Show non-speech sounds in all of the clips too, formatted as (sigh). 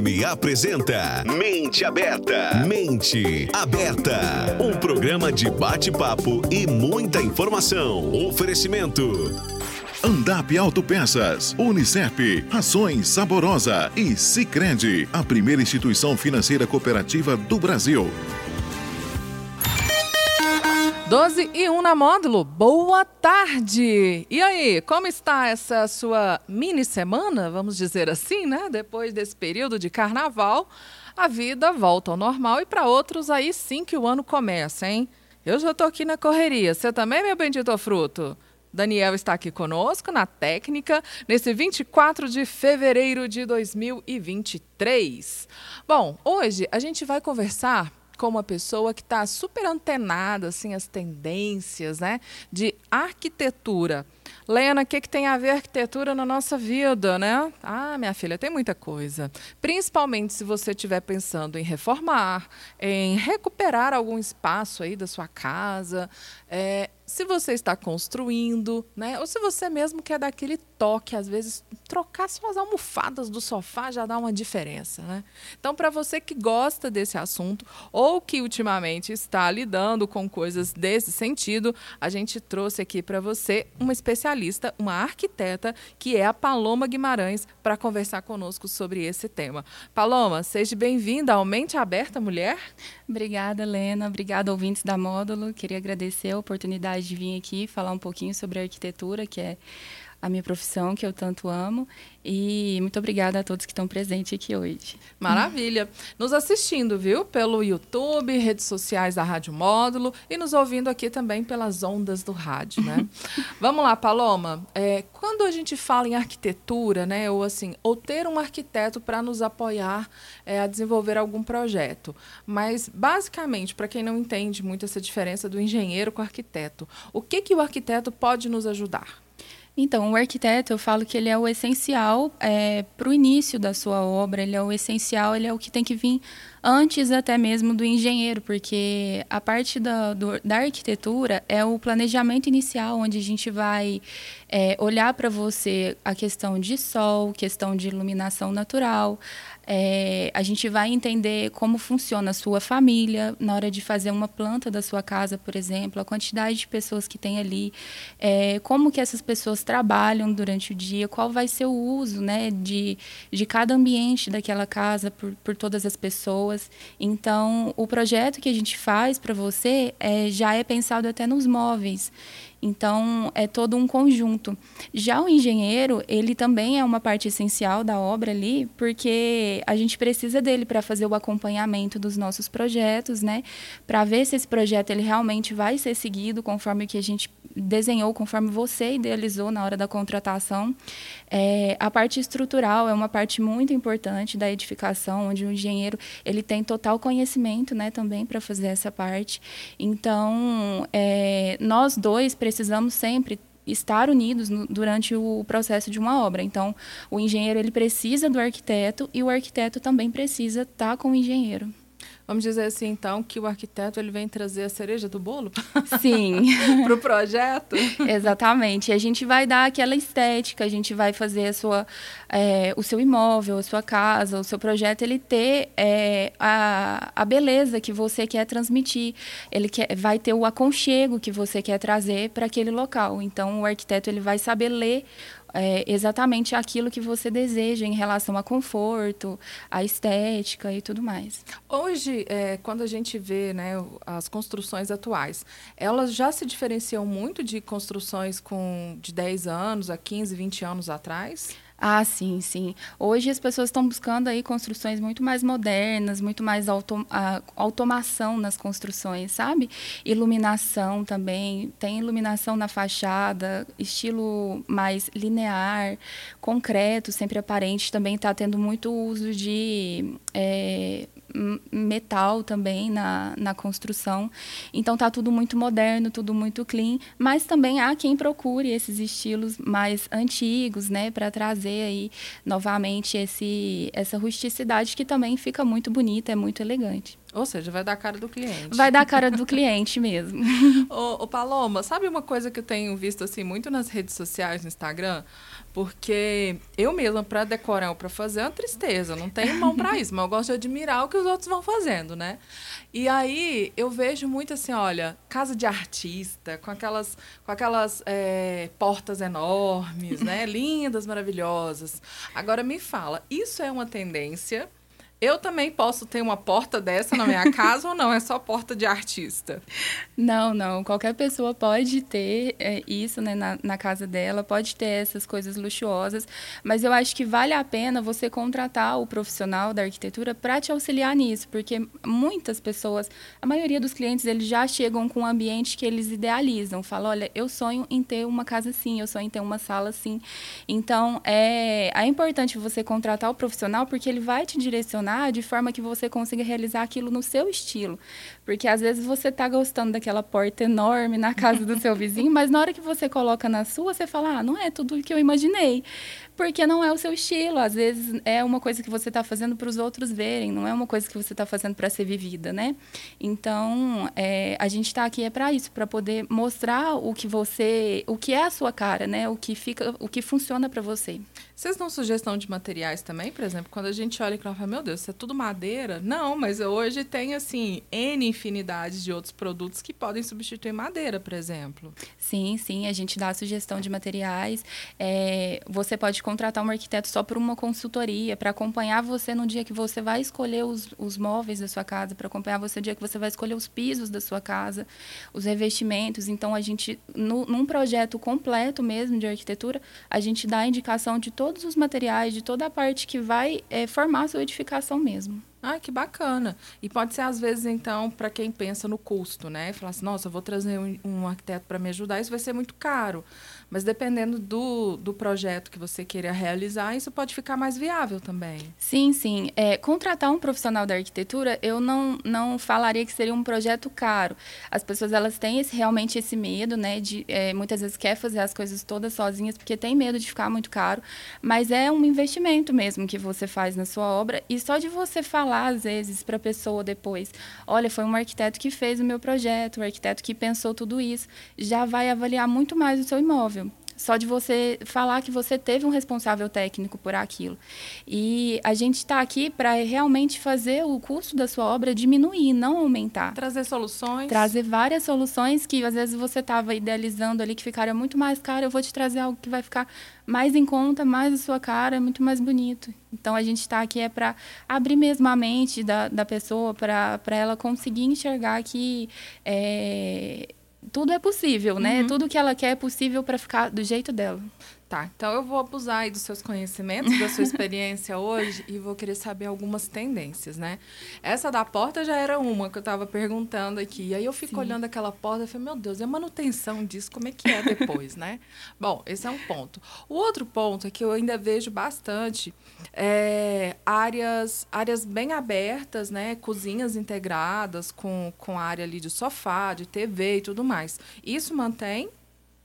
FM apresenta Mente Aberta. Mente Aberta. Um programa de bate-papo e muita informação. Oferecimento. Andap Autopeças, Unicep, Rações Saborosa e Sicredi, a primeira instituição financeira cooperativa do Brasil. 12 e 1 na módulo, boa tarde! E aí, como está essa sua mini semana, vamos dizer assim, né? Depois desse período de carnaval, a vida volta ao normal e para outros aí sim que o ano começa, hein? Eu já tô aqui na correria, você também, meu bendito fruto? Daniel está aqui conosco na técnica nesse 24 de fevereiro de 2023. Bom, hoje a gente vai conversar com uma pessoa que está super antenada assim as tendências, né, de arquitetura. Lena, o que, que tem a ver arquitetura na nossa vida, né? Ah, minha filha, tem muita coisa. Principalmente se você estiver pensando em reformar, em recuperar algum espaço aí da sua casa, é, se você está construindo, né? Ou se você mesmo quer dar aquele toque, às vezes trocar suas almofadas do sofá já dá uma diferença, né? Então, para você que gosta desse assunto ou que ultimamente está lidando com coisas desse sentido, a gente trouxe aqui para você uma especialista, uma arquiteta, que é a Paloma Guimarães, para conversar conosco sobre esse tema. Paloma, seja bem-vinda ao Mente Aberta Mulher. Obrigada, Helena. Obrigada, ouvintes da Módulo. Queria agradecer a oportunidade de vir aqui falar um pouquinho sobre a arquitetura, que é a minha profissão que eu tanto amo. E muito obrigada a todos que estão presentes aqui hoje. Maravilha. Nos assistindo, viu? Pelo YouTube, redes sociais da Rádio Módulo e nos ouvindo aqui também pelas ondas do rádio, né? (laughs) Vamos lá, Paloma. É, quando a gente fala em arquitetura, né? Ou assim, ou ter um arquiteto para nos apoiar é, a desenvolver algum projeto. Mas, basicamente, para quem não entende muito essa diferença do engenheiro com o arquiteto, o que, que o arquiteto pode nos ajudar? Então, o arquiteto, eu falo que ele é o essencial é, para o início da sua obra, ele é o essencial, ele é o que tem que vir antes até mesmo do engenheiro, porque a parte da, do, da arquitetura é o planejamento inicial, onde a gente vai é, olhar para você a questão de sol, questão de iluminação natural, é, a gente vai entender como funciona a sua família na hora de fazer uma planta da sua casa, por exemplo, a quantidade de pessoas que tem ali, é, como que essas pessoas trabalham durante o dia, qual vai ser o uso né, de, de cada ambiente daquela casa por, por todas as pessoas. Então, o projeto que a gente faz para você é, já é pensado até nos móveis. Então, é todo um conjunto. Já o engenheiro, ele também é uma parte essencial da obra ali, porque a gente precisa dele para fazer o acompanhamento dos nossos projetos, né? Para ver se esse projeto ele realmente vai ser seguido conforme o que a gente desenhou, conforme você idealizou na hora da contratação. É, a parte estrutural é uma parte muito importante da edificação, onde o engenheiro ele tem total conhecimento, né, também para fazer essa parte. Então, é, nós dois precisamos precisamos sempre estar unidos no, durante o processo de uma obra. Então, o engenheiro ele precisa do arquiteto e o arquiteto também precisa estar com o engenheiro. Vamos dizer assim, então, que o arquiteto ele vem trazer a cereja do bolo? Sim. (laughs) Para o projeto? Exatamente. A gente vai dar aquela estética, a gente vai fazer a sua, é, o seu imóvel, a sua casa, o seu projeto, ele ter é, a, a beleza que você quer transmitir. Ele quer, vai ter o aconchego que você quer trazer para aquele local. Então, o arquiteto ele vai saber ler é, exatamente aquilo que você deseja em relação a conforto, a estética e tudo mais. Hoje, é, quando a gente vê né, as construções atuais, elas já se diferenciam muito de construções com de 10 anos a 15, 20 anos atrás? Ah, sim, sim. Hoje as pessoas estão buscando aí construções muito mais modernas, muito mais auto, automação nas construções, sabe? Iluminação também. Tem iluminação na fachada, estilo mais linear, concreto, sempre aparente. Também está tendo muito uso de é, metal também na, na construção. Então tá tudo muito moderno, tudo muito clean, mas também há quem procure esses estilos mais antigos, né, para trazer aí novamente esse essa rusticidade que também fica muito bonita, é muito elegante. Ou seja, vai dar a cara do cliente. Vai dar a cara do (laughs) cliente mesmo. ô, ô, Paloma, sabe uma coisa que eu tenho visto assim muito nas redes sociais, no Instagram? Porque eu mesma, para decorar ou para fazer, é uma tristeza. Não tenho mão para isso, mas eu gosto de admirar o que os outros vão fazendo, né? E aí eu vejo muito assim, olha, casa de artista, com aquelas, com aquelas é, portas enormes, né? (laughs) Lindas, maravilhosas. Agora me fala, isso é uma tendência eu também posso ter uma porta dessa na minha casa ou não? É só porta de artista? Não, não. Qualquer pessoa pode ter é, isso né, na, na, casa dela, pode ter essas coisas luxuosas, mas eu acho que vale a pena você contratar o profissional da arquitetura para te auxiliar nisso, porque muitas pessoas, a maioria dos clientes, eles já chegam com um ambiente que eles idealizam. Falam, olha, eu sonho em ter uma casa assim, eu sonho em ter uma sala assim. Então, é, é importante você contratar o profissional porque ele vai te direcionar de forma que você consiga realizar aquilo no seu estilo. Porque às vezes você está gostando daquela porta enorme na casa do seu vizinho, (laughs) mas na hora que você coloca na sua, você fala: ah, não é tudo o que eu imaginei porque não é o seu estilo. Às vezes é uma coisa que você está fazendo para os outros verem, não é uma coisa que você está fazendo para ser vivida, né? Então, é, a gente está aqui é para isso, para poder mostrar o que você, o que é a sua cara, né? O que fica, o que funciona para você. Vocês dão sugestão de materiais também, por exemplo, quando a gente olha e fala, meu Deus, isso é tudo madeira? Não, mas hoje tem assim n infinidade de outros produtos que podem substituir madeira, por exemplo. Sim, sim, a gente dá sugestão de materiais. É, você pode contratar um arquiteto só por uma consultoria, para acompanhar você no dia que você vai escolher os, os móveis da sua casa, para acompanhar você no dia que você vai escolher os pisos da sua casa, os revestimentos. Então, a gente, no, num projeto completo mesmo de arquitetura, a gente dá a indicação de todos os materiais, de toda a parte que vai é, formar a sua edificação mesmo. Ah, que bacana. E pode ser, às vezes, então, para quem pensa no custo, né? Falar assim, nossa, vou trazer um, um arquiteto para me ajudar, isso vai ser muito caro. Mas dependendo do, do projeto que você queira realizar, isso pode ficar mais viável também. Sim, sim. É, contratar um profissional da arquitetura, eu não, não falaria que seria um projeto caro. As pessoas elas têm esse, realmente esse medo, né? De é, muitas vezes quer fazer as coisas todas sozinhas porque tem medo de ficar muito caro. Mas é um investimento mesmo que você faz na sua obra e só de você falar às vezes para a pessoa depois, olha, foi um arquiteto que fez o meu projeto, o arquiteto que pensou tudo isso, já vai avaliar muito mais o seu imóvel só de você falar que você teve um responsável técnico por aquilo. E a gente está aqui para realmente fazer o custo da sua obra diminuir, não aumentar. Trazer soluções. Trazer várias soluções que às vezes você estava idealizando ali que ficaria muito mais caro. Eu vou te trazer algo que vai ficar mais em conta, mais a sua cara, muito mais bonito. Então a gente está aqui é para abrir mesmo a mente da, da pessoa, para ela conseguir enxergar que. É, tudo é possível, né? Uhum. Tudo que ela quer é possível para ficar do jeito dela. Tá, então eu vou abusar aí dos seus conhecimentos, da sua experiência (laughs) hoje e vou querer saber algumas tendências, né? Essa da porta já era uma que eu estava perguntando aqui. E aí eu fico Sim. olhando aquela porta e falei, meu Deus, e a manutenção disso, como é que é depois, né? (laughs) Bom, esse é um ponto. O outro ponto é que eu ainda vejo bastante é, áreas, áreas bem abertas, né? Cozinhas integradas com, com área ali de sofá, de TV e tudo mais. Isso mantém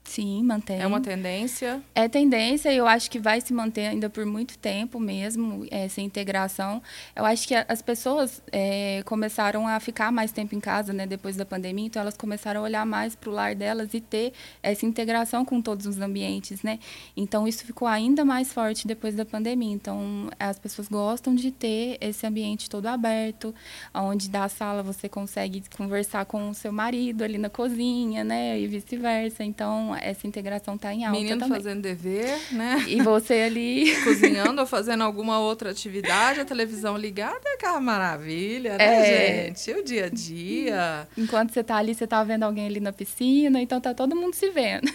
Sim, mantém. É uma tendência? É tendência e eu acho que vai se manter ainda por muito tempo mesmo, essa integração. Eu acho que as pessoas é, começaram a ficar mais tempo em casa, né, depois da pandemia, então elas começaram a olhar mais para o lar delas e ter essa integração com todos os ambientes, né? Então isso ficou ainda mais forte depois da pandemia. Então as pessoas gostam de ter esse ambiente todo aberto, onde da sala você consegue conversar com o seu marido ali na cozinha, né, e vice-versa. Então essa integração está em alta Menino também. fazendo dever, né? E você ali... (laughs) Cozinhando ou fazendo alguma outra atividade, a televisão ligada, é aquela maravilha, né, é... gente? O dia a dia. Enquanto você está ali, você está vendo alguém ali na piscina, então tá todo mundo se vendo.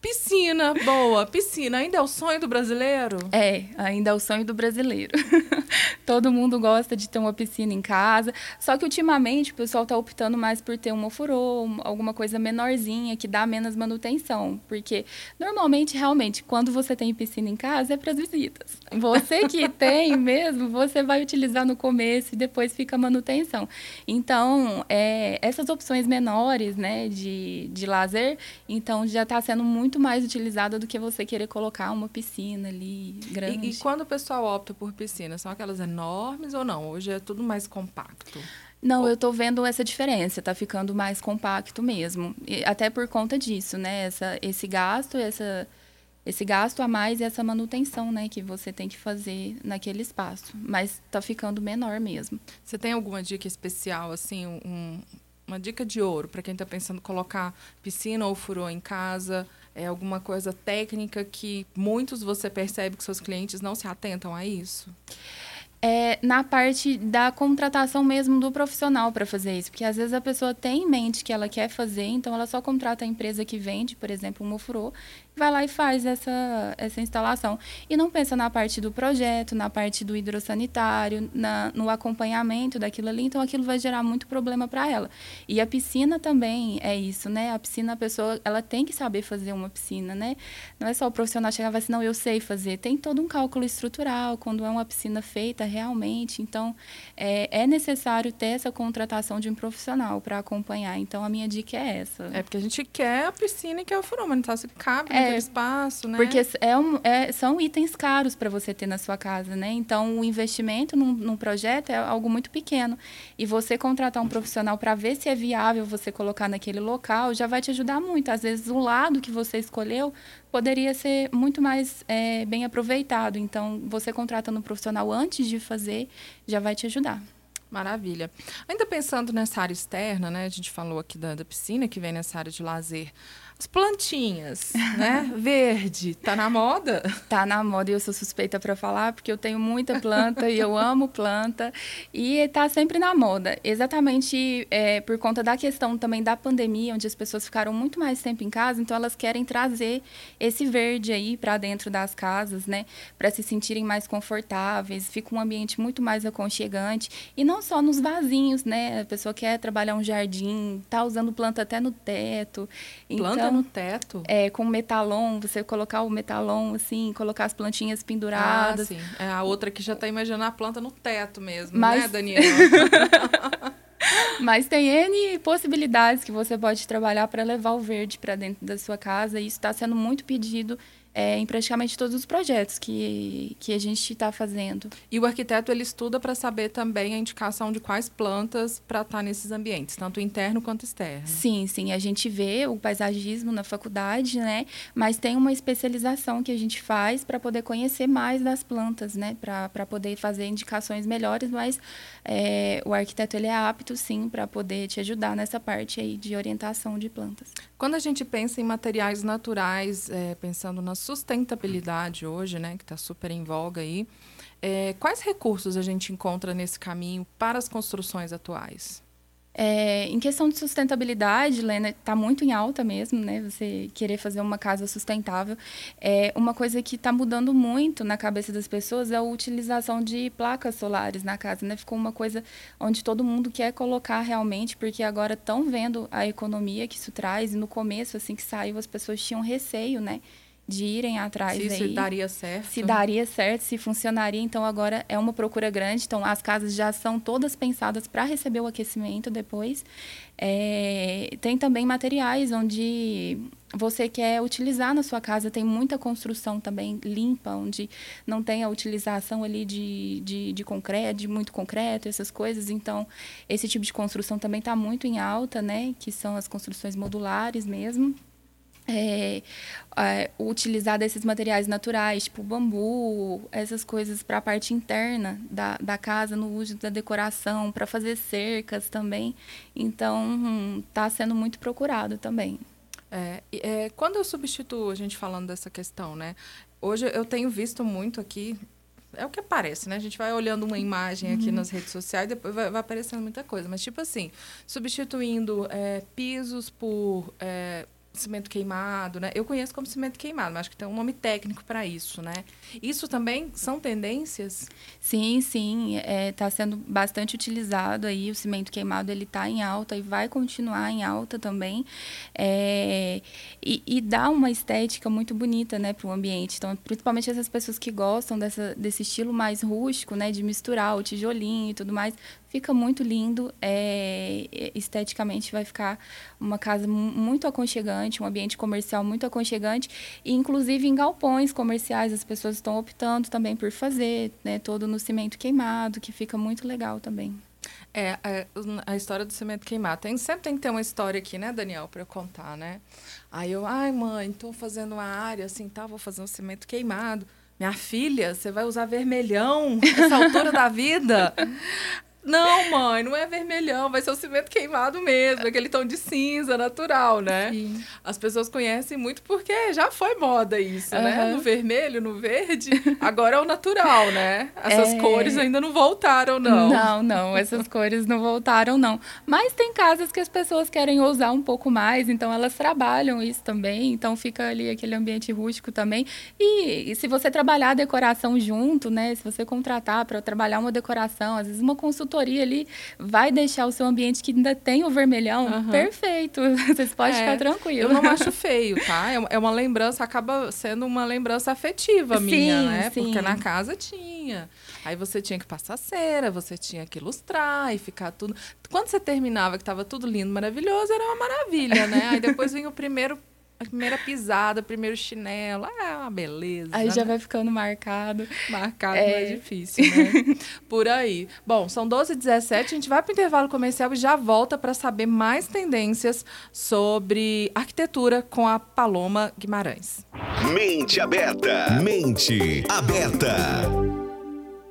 Piscina, boa. Piscina, ainda é o sonho do brasileiro? É, ainda é o sonho do brasileiro. (laughs) Todo mundo gosta de ter uma piscina em casa. Só que ultimamente o pessoal está optando mais por ter um ofurô, alguma coisa menorzinha, que dá menos manutenção. Porque normalmente, realmente, quando você tem piscina em casa, é para as visitas. Você que (laughs) tem mesmo, você vai utilizar no começo e depois fica a manutenção. Então, é, essas opções menores né, de, de lazer, então já está sendo muito muito mais utilizada do que você querer colocar uma piscina ali grande. E, e quando o pessoal opta por piscina, são aquelas enormes ou não? Hoje é tudo mais compacto. Não, eu estou vendo essa diferença, está ficando mais compacto mesmo. E até por conta disso, né? Essa, esse gasto, essa, esse gasto a mais e essa manutenção, né, que você tem que fazer naquele espaço. Mas está ficando menor mesmo. Você tem alguma dica especial, assim, um, uma dica de ouro para quem está pensando em colocar piscina ou furô em casa? É alguma coisa técnica que muitos você percebe que seus clientes não se atentam a isso? é, na parte da contratação mesmo do profissional para fazer isso. Porque às vezes a pessoa tem em mente que ela quer fazer, então ela só contrata a empresa que vende, por exemplo, um mofurô, vai lá e faz essa, essa instalação. E não pensa na parte do projeto, na parte do hidrossanitário, na, no acompanhamento daquilo ali, então aquilo vai gerar muito problema para ela. E a piscina também é isso, né? A piscina, a pessoa, ela tem que saber fazer uma piscina, né? Não é só o profissional chegar e falar assim, não, eu sei fazer. Tem todo um cálculo estrutural, quando é uma piscina feita realmente. Então, é, é necessário ter essa contratação de um profissional para acompanhar. Então, a minha dica é essa. É porque a gente quer a piscina e quer o furômetro, então se cabe é, naquele espaço, né? Porque é um, é, são itens caros para você ter na sua casa, né? Então, o investimento num, num projeto é algo muito pequeno. E você contratar um profissional para ver se é viável você colocar naquele local já vai te ajudar muito. Às vezes, o lado que você escolheu poderia ser muito mais é, bem aproveitado. Então, você contratando um profissional antes de fazer já vai te ajudar. Maravilha. Ainda pensando nessa área externa, né? A gente falou aqui da, da piscina, que vem nessa área de lazer. As plantinhas, né? (laughs) Verde, tá na moda? Tá na moda e eu sou suspeita para falar porque eu tenho muita planta e eu amo planta e tá sempre na moda. Exatamente é, por conta da questão também da pandemia, onde as pessoas ficaram muito mais tempo em casa, então elas querem trazer esse verde aí para dentro das casas, né? Para se sentirem mais confortáveis, fica um ambiente muito mais aconchegante e não só nos vasinhos, né? A pessoa quer trabalhar um jardim, tá usando planta até no teto. Planta então, no teto? É, com metalon, você colocar o metalon, assim, colocar as plantinhas penduradas. Ah, sim. É a outra que já está imaginando a planta no teto mesmo, Mas... né, Daniela? (laughs) Mas tem N possibilidades que você pode trabalhar para levar o verde para dentro da sua casa. E isso está sendo muito pedido é, em praticamente todos os projetos que, que a gente está fazendo. E o arquiteto ele estuda para saber também a indicação de quais plantas para estar tá nesses ambientes, tanto interno quanto externo. Sim, sim. A gente vê o paisagismo na faculdade, né? Mas tem uma especialização que a gente faz para poder conhecer mais das plantas, né? Para poder fazer indicações melhores, mas é, o arquiteto ele é apto, sim, para poder te ajudar nessa parte aí de orientação de plantas. Quando a gente pensa em materiais naturais, é, pensando nas sustentabilidade hoje, né, que está super em voga aí, é, quais recursos a gente encontra nesse caminho para as construções atuais? É, em questão de sustentabilidade, Lena, está muito em alta mesmo, né? Você querer fazer uma casa sustentável. É, uma coisa que está mudando muito na cabeça das pessoas é a utilização de placas solares na casa, né? Ficou uma coisa onde todo mundo quer colocar realmente, porque agora estão vendo a economia que isso traz. E no começo, assim que saiu, as pessoas tinham receio, né? De irem atrás se isso daria certo? Se daria certo se funcionaria então agora é uma procura grande. Então as casas já são todas pensadas para receber o aquecimento depois. É, tem também materiais onde você quer utilizar na sua casa. Tem muita construção também limpa onde não tem a utilização ali de, de, de concreto de muito concreto essas coisas. Então esse tipo de construção também está muito em alta né? Que são as construções modulares mesmo é, é, utilizar desses materiais naturais, tipo bambu, essas coisas para a parte interna da, da casa, no uso da decoração, para fazer cercas também. Então, está hum, sendo muito procurado também. É, é, quando eu substituo, a gente falando dessa questão, né? Hoje eu tenho visto muito aqui, é o que aparece, né? A gente vai olhando uma imagem aqui uhum. nas redes sociais e depois vai, vai, aparecendo muita coisa. Mas, tipo assim, substituindo é, pisos por é, cimento queimado, né? Eu conheço como cimento queimado, mas acho que tem um nome técnico para isso, né? Isso também são tendências? Sim, sim, está é, tá sendo bastante utilizado aí. O cimento queimado ele está em alta e vai continuar em alta também, é, e, e, dá uma estética muito bonita, né, para o ambiente. Então, principalmente essas pessoas que gostam dessa, desse estilo mais rústico, né, de misturar o tijolinho e tudo mais, Fica muito lindo, é, esteticamente vai ficar uma casa muito aconchegante aconchegante, um ambiente comercial muito aconchegante. E, inclusive, em galpões comerciais, as pessoas estão optando também por fazer, né? Todo no cimento queimado, que fica muito legal também. É, a, é, a, história do cimento queimado. Tem, sempre tem que ter uma história aqui, né, Daniel, para eu contar, né? Aí eu, ai, mãe, estou fazendo uma área assim, tá, vou fazer um cimento queimado. Minha filha, você vai usar vermelhão nessa altura da vida? (laughs) Não, mãe, não é vermelhão, vai ser o cimento queimado mesmo, aquele tom de cinza natural, né? Sim. As pessoas conhecem muito porque já foi moda isso, uhum. né? No vermelho, no verde, agora é o natural, né? Essas é... cores ainda não voltaram, não. Não, não, essas cores não voltaram, não. Mas tem casas que as pessoas querem ousar um pouco mais, então elas trabalham isso também, então fica ali aquele ambiente rústico também. E, e se você trabalhar a decoração junto, né? Se você contratar para trabalhar uma decoração, às vezes uma consulta consultoria ali vai deixar o seu ambiente que ainda tem o vermelhão uhum. perfeito. (laughs) Vocês podem é, ficar tranquilos. Eu não acho feio, tá? É, é uma lembrança, acaba sendo uma lembrança afetiva sim, minha, né? Sim. Porque na casa tinha. Aí você tinha que passar cera, você tinha que ilustrar e ficar tudo. Quando você terminava, que estava tudo lindo, maravilhoso, era uma maravilha, né? Aí depois vinha o primeiro a primeira pisada, o primeiro chinelo. Ah, é uma beleza. Aí já né? vai ficando marcado. Marcado é mais difícil, né? (laughs) Por aí. Bom, são 12 h 17 a gente vai para o intervalo comercial e já volta para saber mais tendências sobre arquitetura com a Paloma Guimarães. Mente aberta. Mente aberta.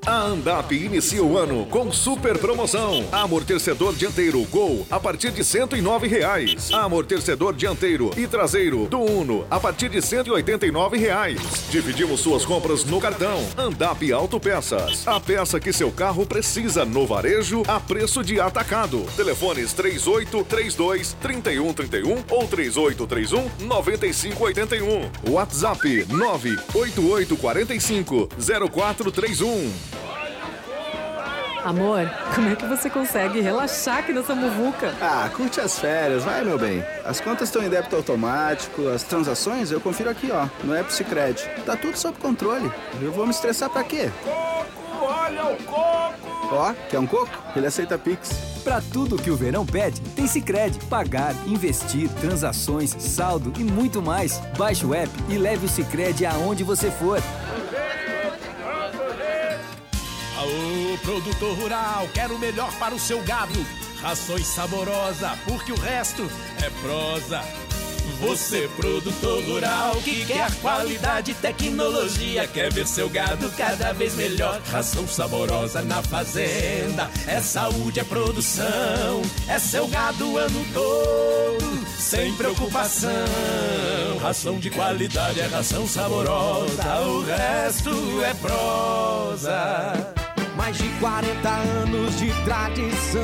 A Andap inicia o ano com super promoção. Amortecedor dianteiro Gol a partir de 109 reais. Amortecedor dianteiro e traseiro do Uno a partir de 189 reais. Dividimos suas compras no cartão. Andap Autopeças. A peça que seu carro precisa no varejo a preço de atacado. Telefones 3832 3131 ou 3831 9581. WhatsApp 98845 0431. Amor, como é que você consegue relaxar aqui nessa muvuca? Ah, curte as férias, vai, meu bem. As contas estão em débito automático, as transações eu confiro aqui, ó, no App Cicred. Tá tudo sob controle. Eu vou me estressar pra quê? Coco, olha o coco! Ó, quer um coco? Ele aceita Pix. Pra tudo que o verão pede, tem Cicred. Pagar, investir, transações, saldo e muito mais. Baixe o app e leve o Cicred aonde você for. Produtor rural, quero o melhor para o seu gado. Rações saborosa, porque o resto é prosa. Você, produtor rural, que quer qualidade e tecnologia, quer ver seu gado cada vez melhor. Ração saborosa na fazenda, é saúde, é produção, é seu gado o ano todo, sem preocupação. Ração de qualidade é ração saborosa, o resto é prosa. Mais de 40 anos de tradição.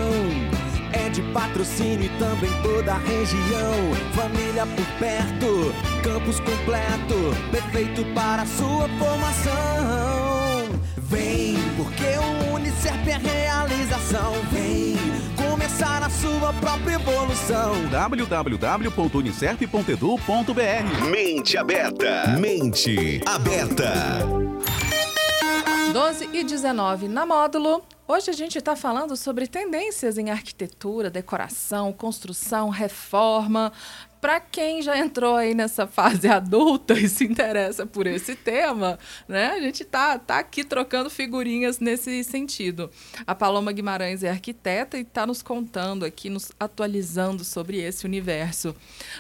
É de patrocínio e também toda a região. Família por perto, campus completo, perfeito para a sua formação. Vem, porque o Unicef é realização. Vem começar a sua própria evolução. www.unicef.edu.br Mente aberta. Mente aberta. 12 e 19 na módulo. Hoje a gente está falando sobre tendências em arquitetura, decoração, construção, reforma, para quem já entrou aí nessa fase (laughs) adulta e se interessa por esse tema, né? A gente tá, tá aqui trocando figurinhas nesse sentido. A Paloma Guimarães é arquiteta e está nos contando aqui, nos atualizando sobre esse universo.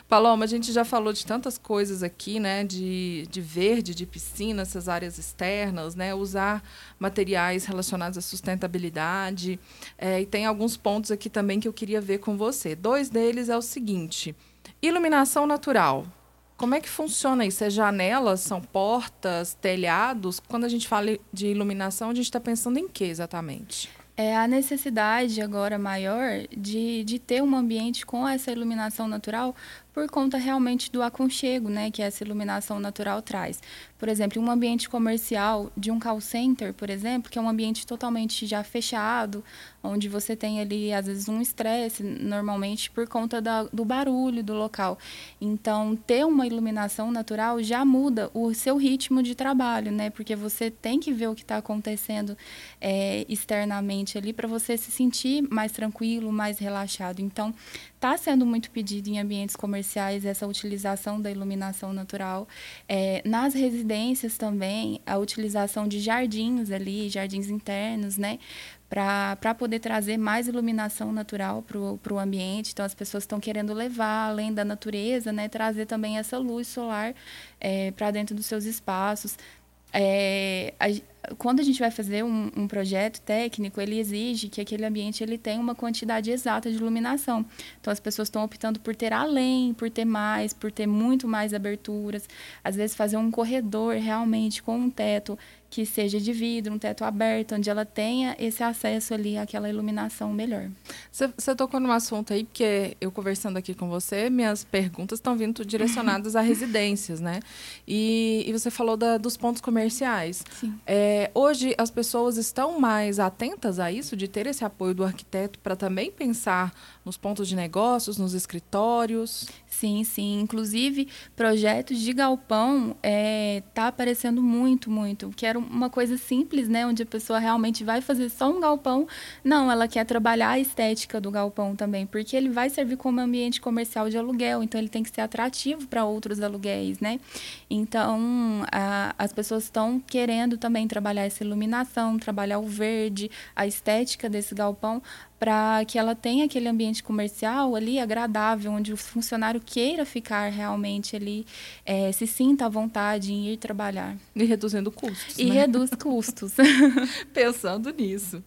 Paloma, a gente já falou de tantas coisas aqui, né? De, de verde, de piscina, essas áreas externas, né? Usar materiais relacionados à sustentabilidade. É, e tem alguns pontos aqui também que eu queria ver com você. Dois deles é o seguinte Iluminação natural. Como é que funciona isso? É janelas, são portas, telhados? Quando a gente fala de iluminação, a gente está pensando em que exatamente? É a necessidade agora maior de, de ter um ambiente com essa iluminação natural por conta realmente do aconchego né, que essa iluminação natural traz. Por exemplo, um ambiente comercial de um call center, por exemplo, que é um ambiente totalmente já fechado, onde você tem ali, às vezes, um estresse, normalmente por conta da, do barulho do local. Então, ter uma iluminação natural já muda o seu ritmo de trabalho, né? Porque você tem que ver o que está acontecendo é, externamente ali para você se sentir mais tranquilo, mais relaxado. Então, está sendo muito pedido em ambientes comerciais essa utilização da iluminação natural. É, nas residências também, a utilização de jardins ali, jardins internos, né? para poder trazer mais iluminação natural para o ambiente. Então, as pessoas estão querendo levar, além da natureza, né, trazer também essa luz solar é, para dentro dos seus espaços. É, a, quando a gente vai fazer um, um, projeto técnico, ele exige que aquele ambiente ele tenha uma quantidade exata de iluminação. Então, as pessoas estão optando por ter além, por ter mais, por ter muito mais aberturas. Às vezes, fazer um corredor realmente com um teto que seja de vidro, um teto aberto, onde ela tenha esse acesso ali àquela iluminação melhor. Você tocou num assunto aí, porque eu conversando aqui com você, minhas perguntas estão vindo direcionadas a (laughs) residências, né? E, e você falou da, dos pontos comerciais. Sim. É, hoje as pessoas estão mais atentas a isso, de ter esse apoio do arquiteto para também pensar nos pontos de negócios, nos escritórios? Sim, sim. Inclusive, projetos de galpão está é, tá aparecendo muito, muito. Que era uma coisa simples, né? Onde a pessoa realmente vai fazer só um galpão. Não, ela quer trabalhar a estética do galpão também, porque ele vai servir como ambiente comercial de aluguel, então ele tem que ser atrativo para outros aluguéis, né? Então, a, as pessoas estão querendo também trabalhar essa iluminação, trabalhar o verde, a estética desse galpão, para que ela tenha aquele ambiente comercial ali agradável, onde o funcionário queira ficar realmente ali, é, se sinta à vontade em ir trabalhar. E reduzindo custos. E né? reduz (laughs) custos. (laughs) Pensando nisso.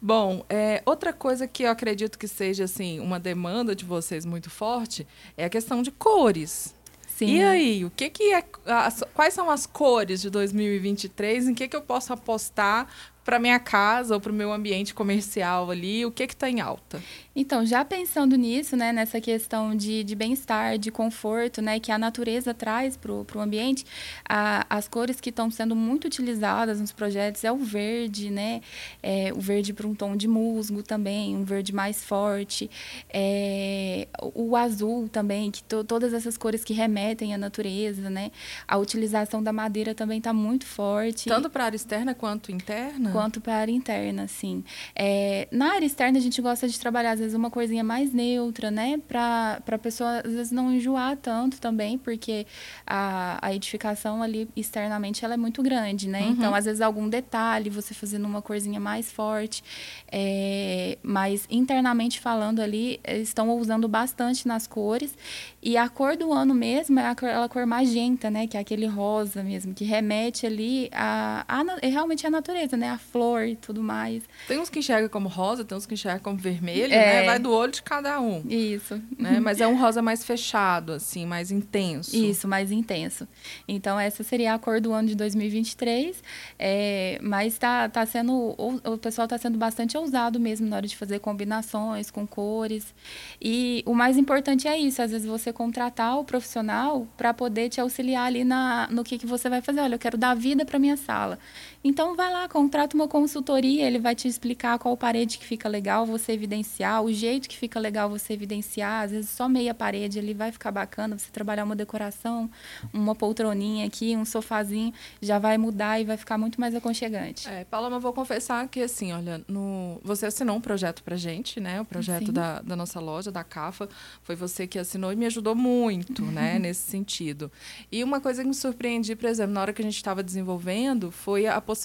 Bom, é, outra coisa que eu acredito que seja assim uma demanda de vocês muito forte é a questão de cores. Sim. E aí, o que que é, as, quais são as cores de 2023? Em que que eu posso apostar para minha casa ou para o meu ambiente comercial ali? O que está em alta? Então, já pensando nisso, né, nessa questão de, de bem-estar, de conforto, né, que a natureza traz para o ambiente, a, as cores que estão sendo muito utilizadas nos projetos é o verde, né, é, o verde para um tom de musgo também, um verde mais forte, é, o azul também, que to, todas essas cores que remetem à natureza, né, a utilização da madeira também está muito forte. Tanto para a área externa quanto interna? Quanto para a área interna, sim. É, na área externa, a gente gosta de trabalhar, às vezes, uma coisinha mais neutra, né? Para a pessoa, às vezes, não enjoar tanto também, porque a, a edificação ali, externamente, ela é muito grande, né? Uhum. Então, às vezes, algum detalhe, você fazendo uma corzinha mais forte. É, mas, internamente falando ali, estão usando bastante nas cores. E a cor do ano mesmo é aquela cor magenta, né? Que é aquele rosa mesmo, que remete ali a, a, a realmente a natureza, né? A flor e tudo mais. Tem uns que enxergam como rosa, tem uns que enxergam como vermelho, é. né? Vai do olho de cada um. Isso. Né? (laughs) Mas é um rosa mais fechado, assim, mais intenso. Isso, mais intenso. Então, essa seria a cor do ano de 2023. É, mas tá, tá sendo. O, o pessoal está sendo bastante ousado mesmo na hora de fazer combinações com cores. E o mais importante é isso, às vezes você contratar o profissional para poder te auxiliar ali na, no que, que você vai fazer. Olha, eu quero dar vida para minha sala. Então vai lá, contrata uma consultoria, ele vai te explicar qual parede que fica legal você evidenciar, o jeito que fica legal você evidenciar, às vezes só meia parede ali vai ficar bacana, você trabalhar uma decoração, uma poltroninha aqui, um sofazinho, já vai mudar e vai ficar muito mais aconchegante. É, Paloma, vou confessar que assim, olha, no... você assinou um projeto pra gente, né? O projeto da, da nossa loja, da CAFA, foi você que assinou e me ajudou muito, né, (laughs) nesse sentido. E uma coisa que me surpreendi, por exemplo, na hora que a gente estava desenvolvendo, foi a possibilidade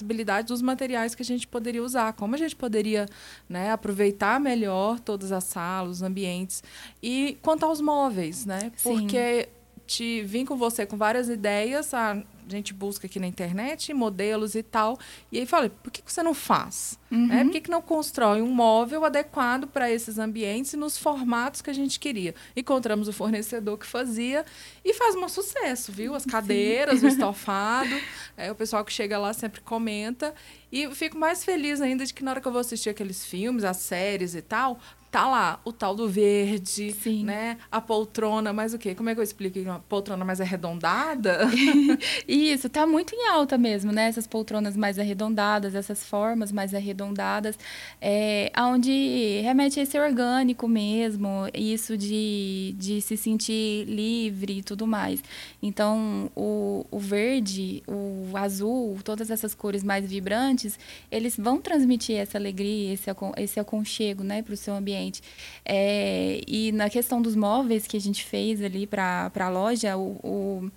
dos materiais que a gente poderia usar, como a gente poderia né, aproveitar melhor todas as salas, os ambientes. E quanto aos móveis, né? Sim. Porque te vim com você com várias ideias, a gente busca aqui na internet modelos e tal. E aí falei, por que, você não faz? Uhum. É, por que, que não constrói um móvel adequado para esses ambientes e nos formatos que a gente queria? Encontramos o fornecedor que fazia e faz um sucesso, viu? As cadeiras, Sim. o (laughs) estofado. É, o pessoal que chega lá sempre comenta. E fico mais feliz ainda de que na hora que eu vou assistir aqueles filmes, as séries e tal, tá lá o tal do verde, Sim. né? A poltrona, mas o quê? Como é que eu explico? Uma poltrona mais arredondada? (laughs) Isso, tá muito em alta mesmo, né? Essas poltronas mais arredondadas, essas formas mais arredondadas, é, onde remete a esse orgânico mesmo, isso de, de se sentir livre e tudo mais. Então, o, o verde, o azul, todas essas cores mais vibrantes, eles vão transmitir essa alegria, esse, esse aconchego, né, para o seu ambiente. É, e na questão dos móveis que a gente fez ali para a loja, o, o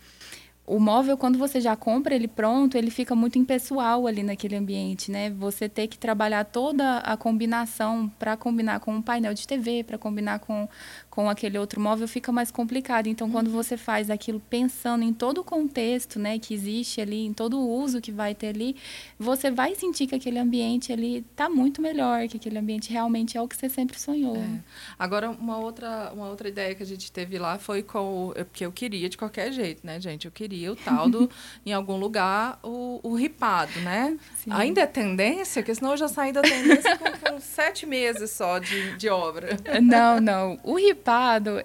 o móvel, quando você já compra ele pronto, ele fica muito impessoal ali naquele ambiente, né? Você ter que trabalhar toda a combinação para combinar com um painel de TV, para combinar com, com aquele outro móvel, fica mais complicado. Então, quando uhum. você faz aquilo pensando em todo o contexto, né, que existe ali, em todo o uso que vai ter ali, você vai sentir que aquele ambiente ali está muito melhor, que aquele ambiente realmente é o que você sempre sonhou. É. Agora, uma outra, uma outra ideia que a gente teve lá foi com... Porque eu queria de qualquer jeito, né, gente? Eu queria o tal do, (laughs) em algum lugar, o, o ripado, né? Sim. Ainda é tendência, porque senão eu já saí da tendência com, com sete meses só de, de obra. Não, não. O ripado,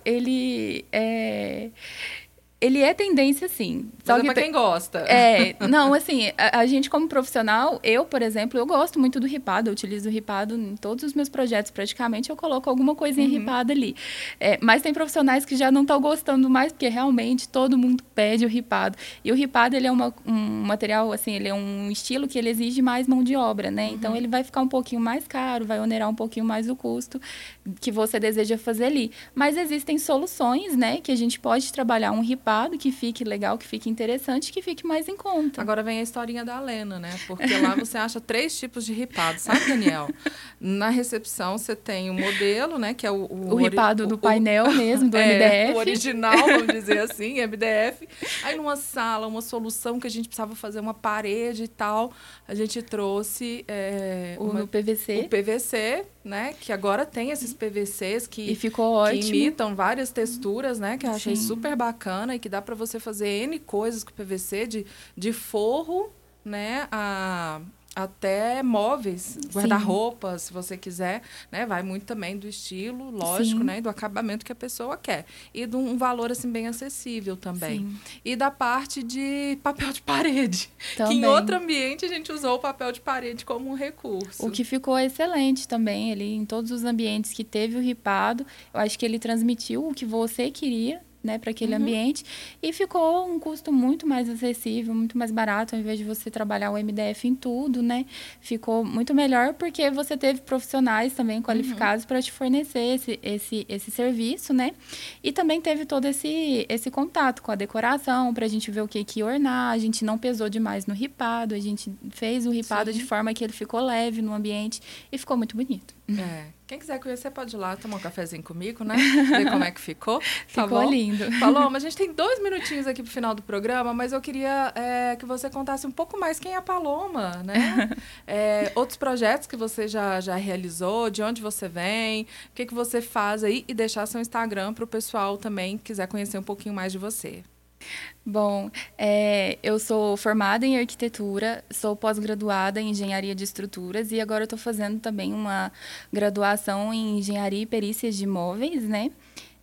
ele é ele é tendência, sim. Só Mas é que pra quem gosta. É, (laughs) não, assim, a, a, gente como profissional, eu, por exemplo, eu gosto muito do ripado, eu utilizo o ripado em todos os meus projetos, praticamente, eu coloco alguma coisinha uhum. ripada ali. É, mas tem profissionais que já não estão gostando mais, porque realmente todo mundo pede o ripado. E o ripado, ele é uma, um material, assim, ele é um estilo que ele exige mais mão de obra, né? Uhum. Então, ele vai ficar um pouquinho mais caro, vai onerar um pouquinho mais o custo que você deseja fazer ali. Mas existem soluções, né, que a gente pode trabalhar um ripado que fique legal, que fique interessante, que fique mais em conta. Agora vem a historinha da Lena, né? Porque lá você acha três tipos de ripado, sabe, Daniel? Na recepção você tem o modelo, né? Que é o... O, o ripado do o, painel o, mesmo, do (laughs) é, MDF. O original, vamos dizer assim, MDF. Aí numa sala, uma solução que a gente precisava fazer uma parede e tal, a gente trouxe... É, o uma, PVC. O PVC, né? Que agora tem esses PVCs que, e que imitam várias texturas, né? Que eu achei Sim. super bacana e que dá para você fazer N coisas com PVC, de, de forro, né? A, até móveis, guarda-roupas, se você quiser, né? Vai muito também do estilo, lógico, Sim. né? Do acabamento que a pessoa quer. E de um valor, assim, bem acessível também. Sim. E da parte de papel de parede. Também. (laughs) Que em outro ambiente a gente usou o papel de parede como um recurso. O que ficou excelente também, ele em todos os ambientes que teve o ripado, eu acho que ele transmitiu o que você queria, né, para aquele uhum. ambiente e ficou um custo muito mais acessível, muito mais barato, ao invés de você trabalhar o MDF em tudo, né? Ficou muito melhor porque você teve profissionais também qualificados uhum. para te fornecer esse, esse, esse serviço, né? E também teve todo esse, esse contato com a decoração para a gente ver o que que ornar. A gente não pesou demais no ripado, a gente fez o ripado Sim. de forma que ele ficou leve no ambiente e ficou muito bonito. É. Quem quiser conhecer, pode ir lá tomar um cafezinho comigo, né? (laughs) Ver como é que ficou. Tá ficou bom? lindo. Falou, mas a gente (laughs) tem dois minutinhos aqui pro final do programa, mas eu queria é, que você contasse um pouco mais quem é a Paloma, né? (laughs) É, outros projetos que você já, já realizou, de onde você vem, o que, que você faz aí e deixar seu Instagram para o pessoal também quiser conhecer um pouquinho mais de você. Bom, é, eu sou formada em arquitetura, sou pós-graduada em engenharia de estruturas e agora estou fazendo também uma graduação em engenharia e perícias de imóveis, né?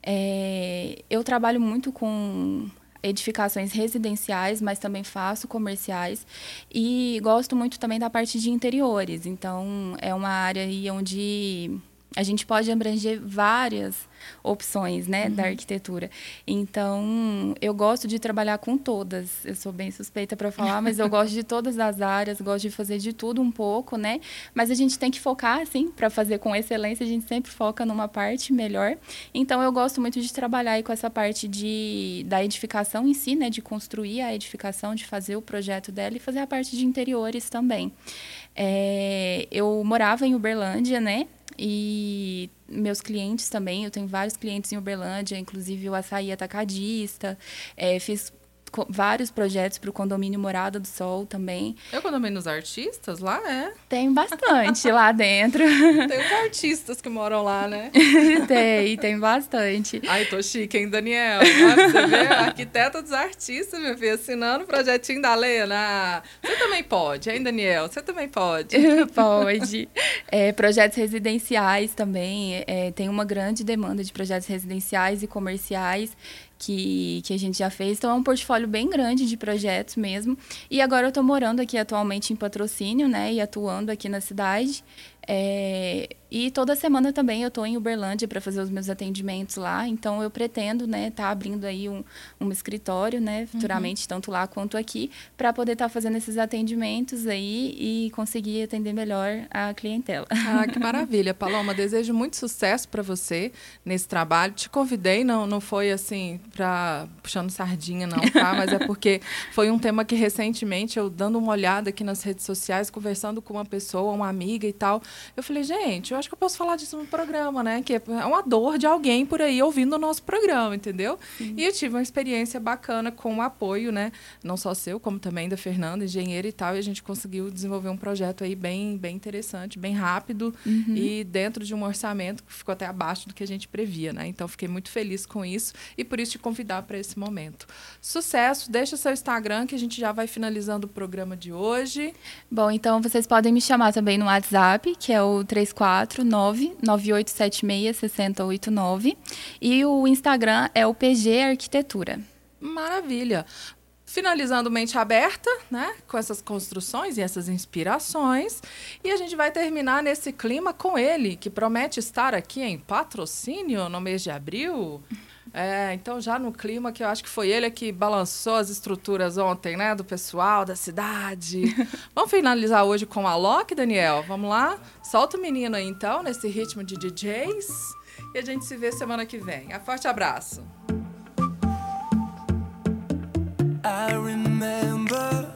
É, eu trabalho muito com edificações residenciais, mas também faço comerciais e gosto muito também da parte de interiores. Então, é uma área aí onde a gente pode abranger várias opções, né, uhum. da arquitetura. Então, eu gosto de trabalhar com todas. Eu sou bem suspeita para falar, mas eu gosto de todas as áreas, gosto de fazer de tudo um pouco, né? Mas a gente tem que focar, assim, para fazer com excelência, a gente sempre foca numa parte melhor. Então, eu gosto muito de trabalhar aí com essa parte de da edificação em si, né, de construir a edificação, de fazer o projeto dela e fazer a parte de interiores também. É, eu morava em Uberlândia, né? E meus clientes também, eu tenho vários clientes em Uberlândia, inclusive o açaí atacadista. É, fiz vários projetos para o condomínio Morada do Sol também. É o condomínio dos artistas lá, é? Tem bastante lá dentro. (laughs) Tem os artistas que moram lá, né? (laughs) tem, tem bastante. Ai, tô chique, hein, Daniel? Você vê, arquiteta dos artistas, meu filho, assinando o projetinho da Lena. Você também pode, hein, Daniel? Você também pode. (laughs) pode. É, projetos residenciais também. É, tem uma grande demanda de projetos residenciais e comerciais que, que a gente já fez. Então é um portfólio bem grande de projetos mesmo. E agora eu estou morando aqui atualmente em patrocínio, né? E atuando aqui na cidade. É, e toda semana também eu estou em Uberlândia para fazer os meus atendimentos lá. Então eu pretendo, né, estar tá abrindo aí um, um escritório, né, futuramente uhum. tanto lá quanto aqui, para poder estar tá fazendo esses atendimentos aí e conseguir atender melhor a clientela. Ah, que (laughs) maravilha, Paloma. Desejo muito sucesso para você nesse trabalho. Te convidei, não, não foi assim para puxando sardinha não, tá? (laughs) Mas é porque foi um tema que recentemente eu dando uma olhada aqui nas redes sociais, conversando com uma pessoa, uma amiga e tal eu falei, gente, eu acho que eu posso falar disso no programa, né? Que é uma dor de alguém por aí ouvindo o nosso programa, entendeu? Sim. E eu tive uma experiência bacana com o apoio, né? Não só seu, como também da Fernanda, engenheira e tal. E a gente conseguiu desenvolver um projeto aí bem, bem interessante, bem rápido uhum. e dentro de um orçamento que ficou até abaixo do que a gente previa, né? Então, fiquei muito feliz com isso e por isso te convidar para esse momento. Sucesso! Deixa seu Instagram que a gente já vai finalizando o programa de hoje. Bom, então vocês podem me chamar também no WhatsApp, que é o 349-9876-6089. E o Instagram é o PG Arquitetura. Maravilha. Finalizando Mente Aberta, né? Com essas construções e essas inspirações. E a gente vai terminar nesse clima com ele, que promete estar aqui em patrocínio no mês de abril. É, então já no clima que eu acho que foi ele que balançou as estruturas ontem, né? Do pessoal, da cidade. (laughs) Vamos finalizar hoje com a Loki, Daniel? Vamos lá? Solta o menino aí então, nesse ritmo de DJs. E a gente se vê semana que vem. Um forte abraço. I remember